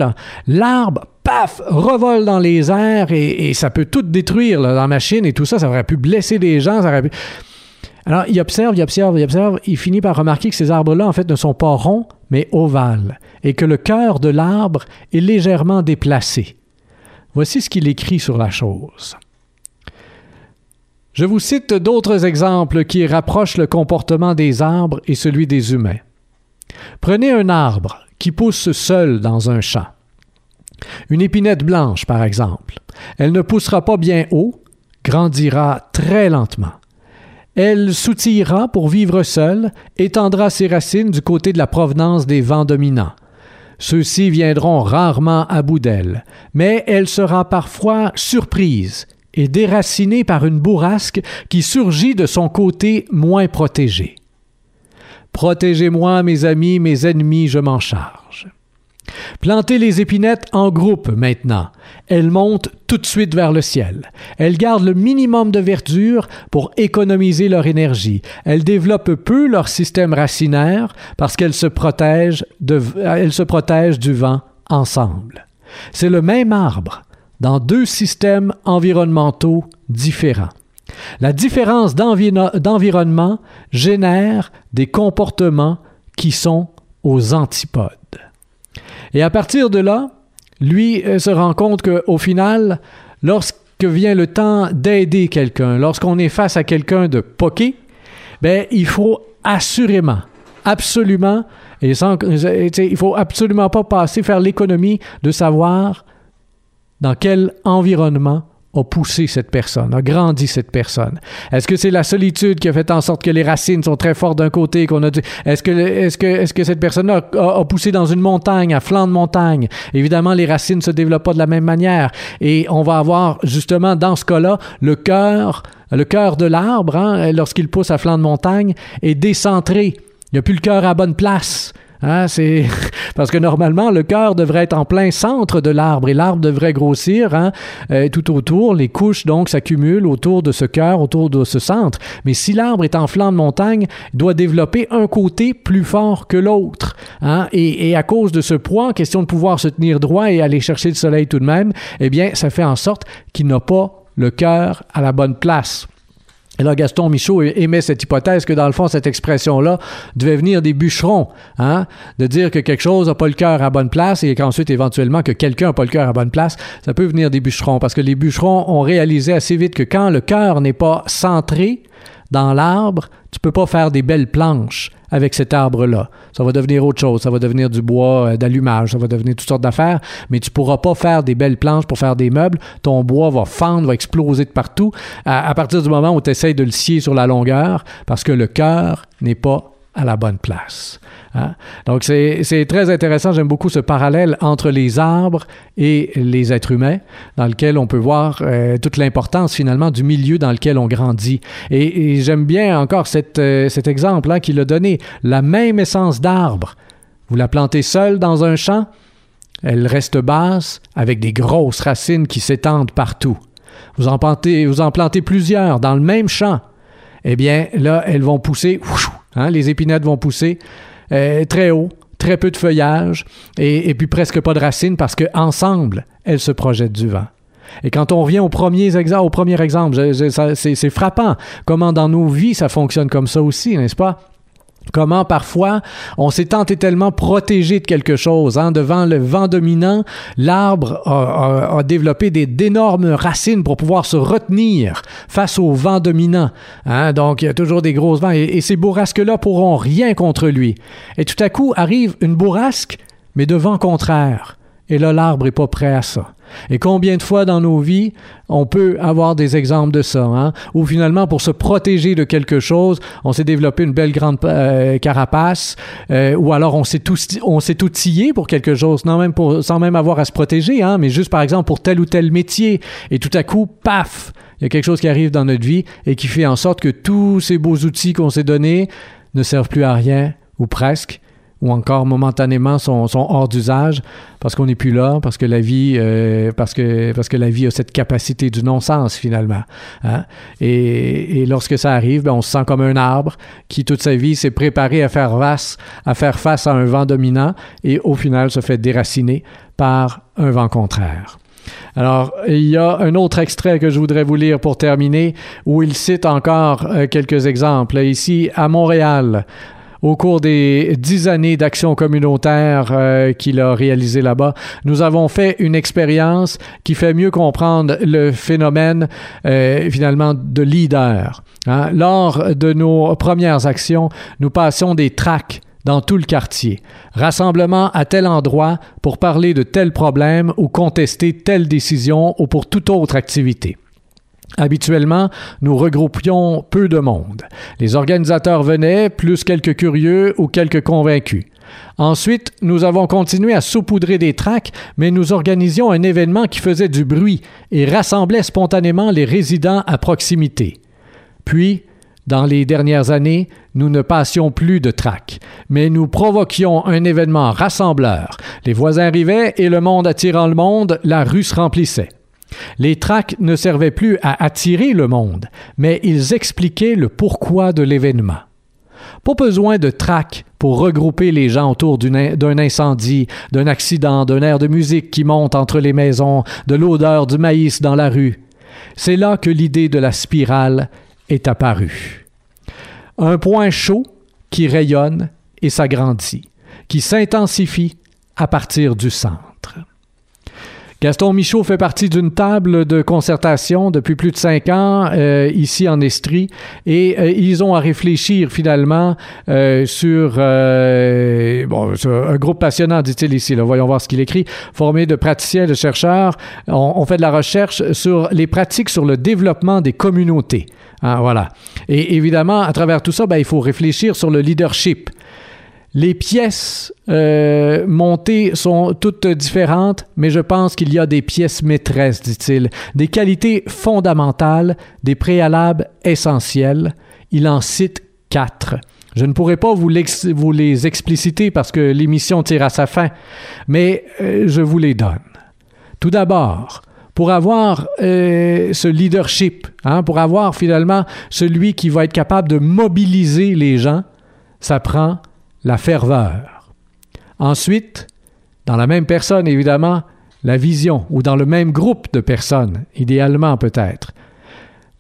l'arbre paf, revole dans les airs et, ça peut tout détruire la machine et tout ça. Ça aurait pu blesser des gens. Ça aurait pu... Alors, il observe, il observe, il observe. Il finit par remarquer que ces arbres-là, en fait, ne sont pas ronds, mais ovales, et que le cœur de l'arbre est légèrement déplacé. Voici ce qu'il écrit sur la chose. Je vous cite d'autres exemples qui rapprochent le comportement des arbres et celui des humains. Prenez un arbre qui pousse seul dans un champ. Une épinette blanche, par exemple. Elle ne poussera pas bien haut, grandira très lentement. Elle s'outillera pour vivre seule, étendra ses racines du côté de la provenance des vents dominants. Ceux-ci viendront rarement à bout d'elle, mais elle sera parfois surprise et déracinée par une bourrasque qui surgit de son côté moins protégé. Protégez-moi, mes amis, mes ennemis, je m'en charge. Plantez les épinettes en groupe maintenant. Elles montent tout de suite vers le ciel. Elles gardent le minimum de verdure pour économiser leur énergie. Elles développent peu leur système racinaire parce qu'elles se protègent, protègent du vent ensemble. C'est le même arbre dans deux systèmes environnementaux différents. La différence d'envi- d'environnement génère des comportements qui sont aux antipodes. Et à partir de là, lui euh, se rend compte qu'au final, lorsque vient le temps d'aider quelqu'un, lorsqu'on est face à quelqu'un de poqué, ben, il faut assurément, absolument, et sans, euh, il faut absolument pas passer, faire l'économie de savoir dans quel environnement a poussé cette personne, a grandi cette personne. Est-ce que c'est la solitude qui a fait en sorte que les racines sont très fortes d'un côté qu'on a est-ce que est-ce que est-ce que cette personne a, a, poussé dans une montagne, à flanc de montagne? Évidemment, les racines se développent pas de la même manière et on va avoir justement dans ce cas-là le cœur le cœur de l'arbre hein, lorsqu'il pousse à flanc de montagne est décentré. Il n'y a plus le cœur à bonne place. Hein, c'est parce que normalement le cœur devrait être en plein centre de l'arbre et l'arbre devrait grossir hein, euh, tout autour. Les couches donc s'accumulent autour de ce cœur, autour de ce centre. Mais si l'arbre est en flanc de montagne, il doit développer un côté plus fort que l'autre. Hein, et, et à cause de ce poids, question de pouvoir se tenir droit et aller chercher le soleil tout de même, eh bien ça fait en sorte qu'il n'a pas le cœur à la bonne place. Et là, Gaston Michaud émet cette hypothèse que, dans le fond, cette expression-là devait venir des bûcherons, hein? de dire que quelque chose n'a pas le cœur à bonne place et qu'ensuite, éventuellement, que quelqu'un n'a pas le cœur à bonne place. Ça peut venir des bûcherons parce que les bûcherons ont réalisé assez vite que quand le cœur n'est pas centré dans l'arbre, tu peux pas faire des belles planches avec cet arbre-là. Ça va devenir autre chose. Ça va devenir du bois euh, d'allumage. Ça va devenir toutes sortes d'affaires. Mais tu pourras pas faire des belles planches pour faire des meubles. Ton bois va fendre, va exploser de partout à, à partir du moment où tu essaies de le scier sur la longueur parce que le cœur n'est pas à la bonne place. Hein? Donc, c'est très intéressant. J'aime beaucoup ce parallèle entre les arbres et les êtres humains, dans lequel on peut voir euh, toute l'importance finalement du milieu dans lequel on grandit. Et, et j'aime bien encore cette, euh, cet exemple hein, qu'il a donné. La même essence d'arbre. Vous la plantez seule dans un champ, elle reste basse avec des grosses racines qui s'étendent partout. Vous en, plantez, vous en plantez plusieurs dans le même champ. Eh bien, là, elles vont pousser, hein, les épinettes vont pousser euh, très haut, très peu de feuillage et, puis presque pas de racines parce qu'ensemble, elles se projettent du vent. Et quand on revient au premier, au premier exemple, c'est frappant comment dans nos vies ça fonctionne comme ça aussi, n'est-ce pas? Comment parfois on s'est tenté tellement protégé de quelque chose. Hein? Devant le vent dominant, l'arbre a, développé d'énormes racines pour pouvoir se retenir face au vent dominant. Hein? Donc il y a toujours des grosses vents et, et ces bourrasques-là pourront rien contre lui. Et tout à coup arrive une bourrasque, mais de vent contraire. Et là, l'arbre n'est pas prêt à ça. Et combien de fois dans nos vies, on peut avoir des exemples de ça, hein? où finalement, pour se protéger de quelque chose, on s'est développé une belle grande euh, carapace, euh, ou alors on s'est tout, on s'est outillé pour quelque chose, non même pour, sans même avoir à se protéger, hein? mais juste par exemple pour tel ou tel métier. Et tout à coup, paf, il y a quelque chose qui arrive dans notre vie et qui fait en sorte que tous ces beaux outils qu'on s'est donnés ne servent plus à rien, ou presque, ou encore momentanément sont, hors d'usage parce qu'on n'est plus là, parce que la vie, euh, parce que parce que la vie a cette capacité du non-sens finalement. Hein? Et, et, lorsque ça arrive, ben, on se sent comme un arbre qui toute sa vie s'est préparé à faire face, à faire face à un vent dominant et au final se fait déraciner par un vent contraire. Alors, il y a un autre extrait que je voudrais vous lire pour terminer, où il cite encore euh, quelques exemples. Ici, à Montréal, au cours des dix années d'action communautaire euh, qu'il a réalisé là-bas, nous avons fait une expérience qui fait mieux comprendre le phénomène euh, finalement de leader. Hein. Lors de nos premières actions, nous passions des tracts dans tout le quartier. Rassemblement à tel endroit pour parler de tel problème ou contester telle décision ou pour toute autre activité. Habituellement, nous regroupions peu de monde. Les organisateurs venaient, plus quelques curieux ou quelques convaincus. Ensuite, nous avons continué à saupoudrer des tracts, mais nous organisions un événement qui faisait du bruit et rassemblait spontanément les résidents à proximité. Puis, dans les dernières années, nous ne passions plus de tracts, mais nous provoquions un événement rassembleur. Les voisins arrivaient et le monde attirant le monde, la rue se remplissait. Les tracts ne servaient plus à attirer le monde, mais ils expliquaient le pourquoi de l'événement. Pas besoin de tracts pour regrouper les gens autour d'un incendie, d'un accident, d'un air de musique qui monte entre les maisons, de l'odeur du maïs dans la rue. C'est là que l'idée de la spirale est apparue. Un point chaud qui rayonne et s'agrandit, qui s'intensifie à partir du centre. Gaston Michaud fait partie d'une table de concertation depuis plus de cinq ans euh, ici en Estrie et euh, ils ont à réfléchir finalement euh, sur, bon, un groupe passionnant, dit-il ici. Là, voyons voir ce qu'il écrit. Formé de praticiens, de chercheurs, on, fait de la recherche sur les pratiques sur le développement des communautés. Hein, voilà. Et évidemment, à travers tout ça, ben, il faut réfléchir sur le leadership. Les pièces euh, montées sont toutes différentes, mais je pense qu'il y a des pièces maîtresses, dit-il, des qualités fondamentales, des préalables essentiels. Il en cite quatre. Je ne pourrais pas vous, vous les expliciter parce que l'émission tire à sa fin, mais euh, je vous les donne. Tout d'abord, pour avoir euh, ce leadership, hein, pour avoir finalement celui qui va être capable de mobiliser les gens, ça prend la ferveur. Ensuite, dans la même personne, évidemment, la vision, ou dans le même groupe de personnes, idéalement peut-être.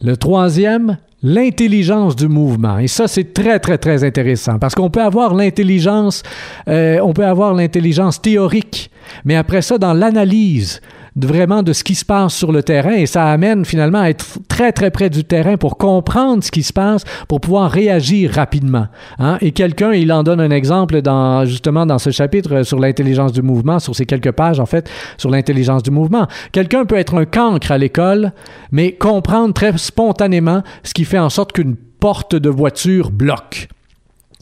Le troisième, l'intelligence du mouvement. Et ça, c'est très, très, très intéressant parce qu'on peut avoir l'intelligence, euh, on peut avoir l'intelligence théorique, mais après ça, dans l'analyse, vraiment de ce qui se passe sur le terrain et ça amène finalement à être très très près du terrain pour comprendre ce qui se passe, pour pouvoir réagir rapidement. Hein. Et quelqu'un, il en donne un exemple dans justement dans ce chapitre sur l'intelligence du mouvement, sur ces quelques pages en fait, sur l'intelligence du mouvement. Quelqu'un peut être un cancre à l'école, mais comprendre très spontanément ce qui fait en sorte qu'une porte de voiture bloque.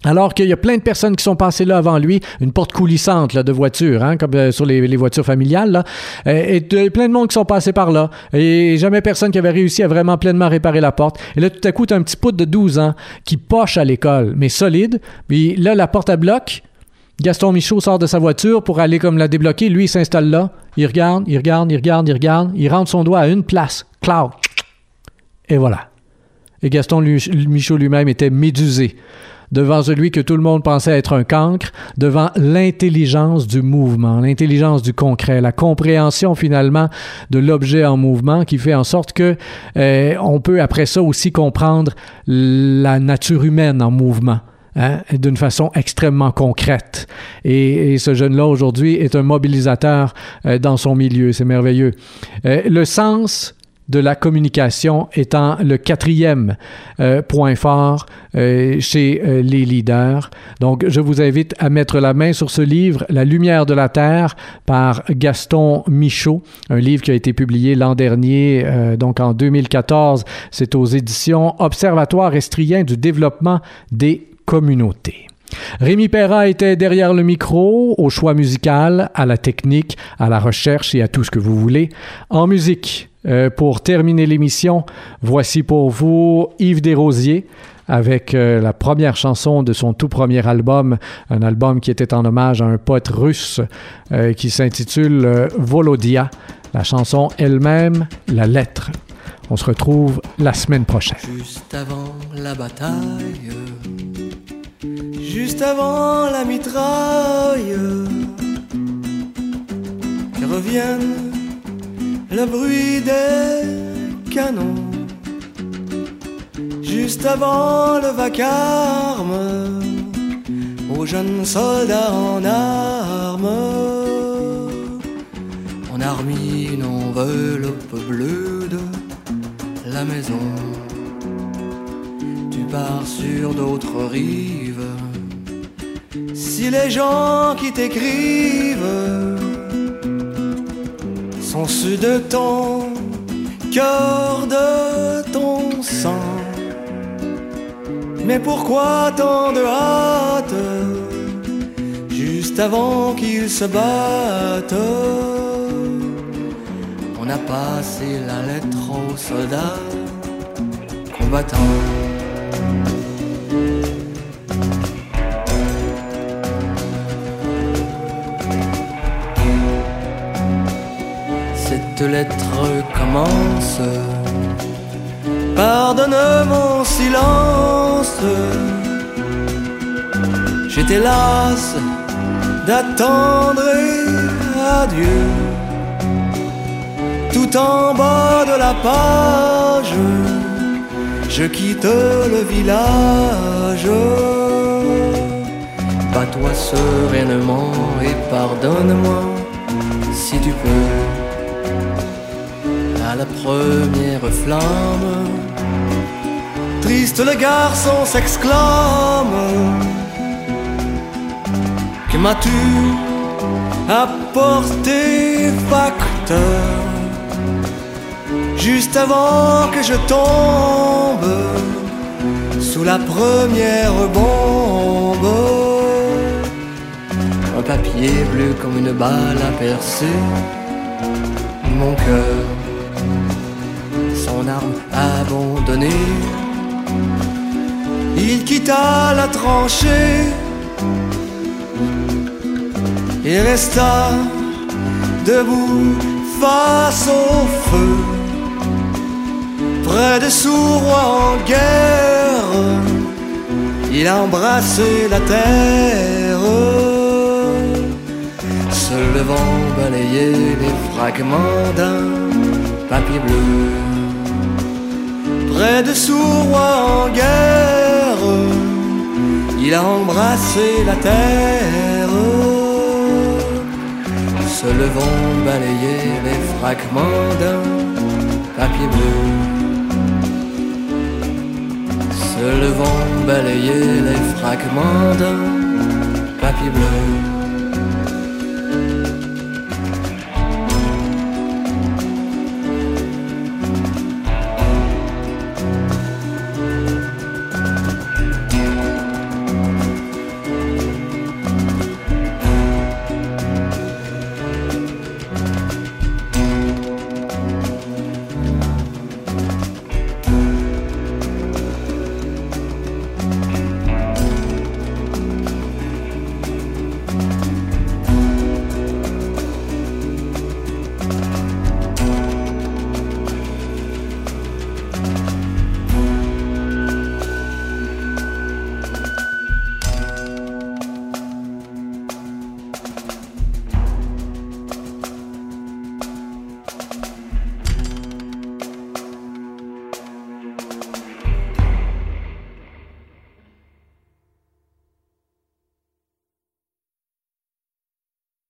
Alors qu'il y a plein de personnes qui sont passées là avant lui, une porte coulissante là, de voiture, hein, comme euh, sur les, voitures familiales, là, euh, et, plein de monde qui sont passés par là, et jamais personne qui avait réussi à vraiment pleinement réparer la porte. Et là, tout à coup, as un petit pote de 12 ans qui poche à l'école, mais solide, puis là, la porte à bloc, Gaston Michaud sort de sa voiture pour aller comme la débloquer, lui, s'installe là, il regarde, il regarde, il regarde, il regarde, il rentre son doigt à une place, cloud, et voilà. Et Gaston Michaud lui-même était médusé devant celui que tout le monde pensait être un cancre, devant l'intelligence du mouvement, l'intelligence du concret, la compréhension finalement de l'objet en mouvement qui fait en sorte que euh, on peut après ça aussi comprendre la nature humaine en mouvement. Hein, d'une façon extrêmement concrète. Et, ce jeune-là, aujourd'hui, est un mobilisateur euh, dans son milieu. C'est merveilleux. Euh, le sens de la communication étant le quatrième euh, point fort euh, chez euh, les leaders. Donc, je vous invite à mettre la main sur ce livre, La lumière de la Terre, par Gaston Michaud, un livre qui a été publié l'an dernier, donc en 2014. C'est aux éditions Observatoire estrien du développement des communautés. Rémi Perra était derrière le micro, au choix musical, à la technique, à la recherche et à tout ce que vous voulez. En musique, euh, pour terminer l'émission, voici pour vous Yves Desrosiers avec euh, la première chanson de son tout premier album, un album qui était en hommage à un poète russe euh, qui s'intitule Volodia. La chanson elle-même, la lettre. On se retrouve la semaine prochaine. Juste avant la bataille, juste avant la mitraille, reviennent le bruit des canons. Juste avant le vacarme, aux jeunes soldats en armes, on a remis une enveloppe de la maison. Tu pars sur d'autres rives. Si les gens qui t'écrivent ceux de ton cœur, de ton sang. Mais pourquoi tant de hâte juste avant qu'ils se battent? On a passé la lettre aux soldats combattants. Lettre commence. Pardonne mon silence. J'étais las d'attendre adieu. Tout en bas de la page, je quitte le village. Bats-toi sereinement et pardonne-moi si tu peux première flamme. Triste le garçon s'exclame. Que m'as-tu apporté, facteur? Juste avant que je tombe sous la première bombe. Un papier bleu comme une balle a percé mon cœur abandonnée. Il quitta la tranchée et resta debout face au feu, près de Souroi en guerre. Il a embrassé la terre, se levant balayer les fragments d'un papier bleu près de Souroi en guerre, il a embrassé la terre, se levant balayer les fragments d'un papier bleu. Se levant balayer les fragments d'un papier bleu.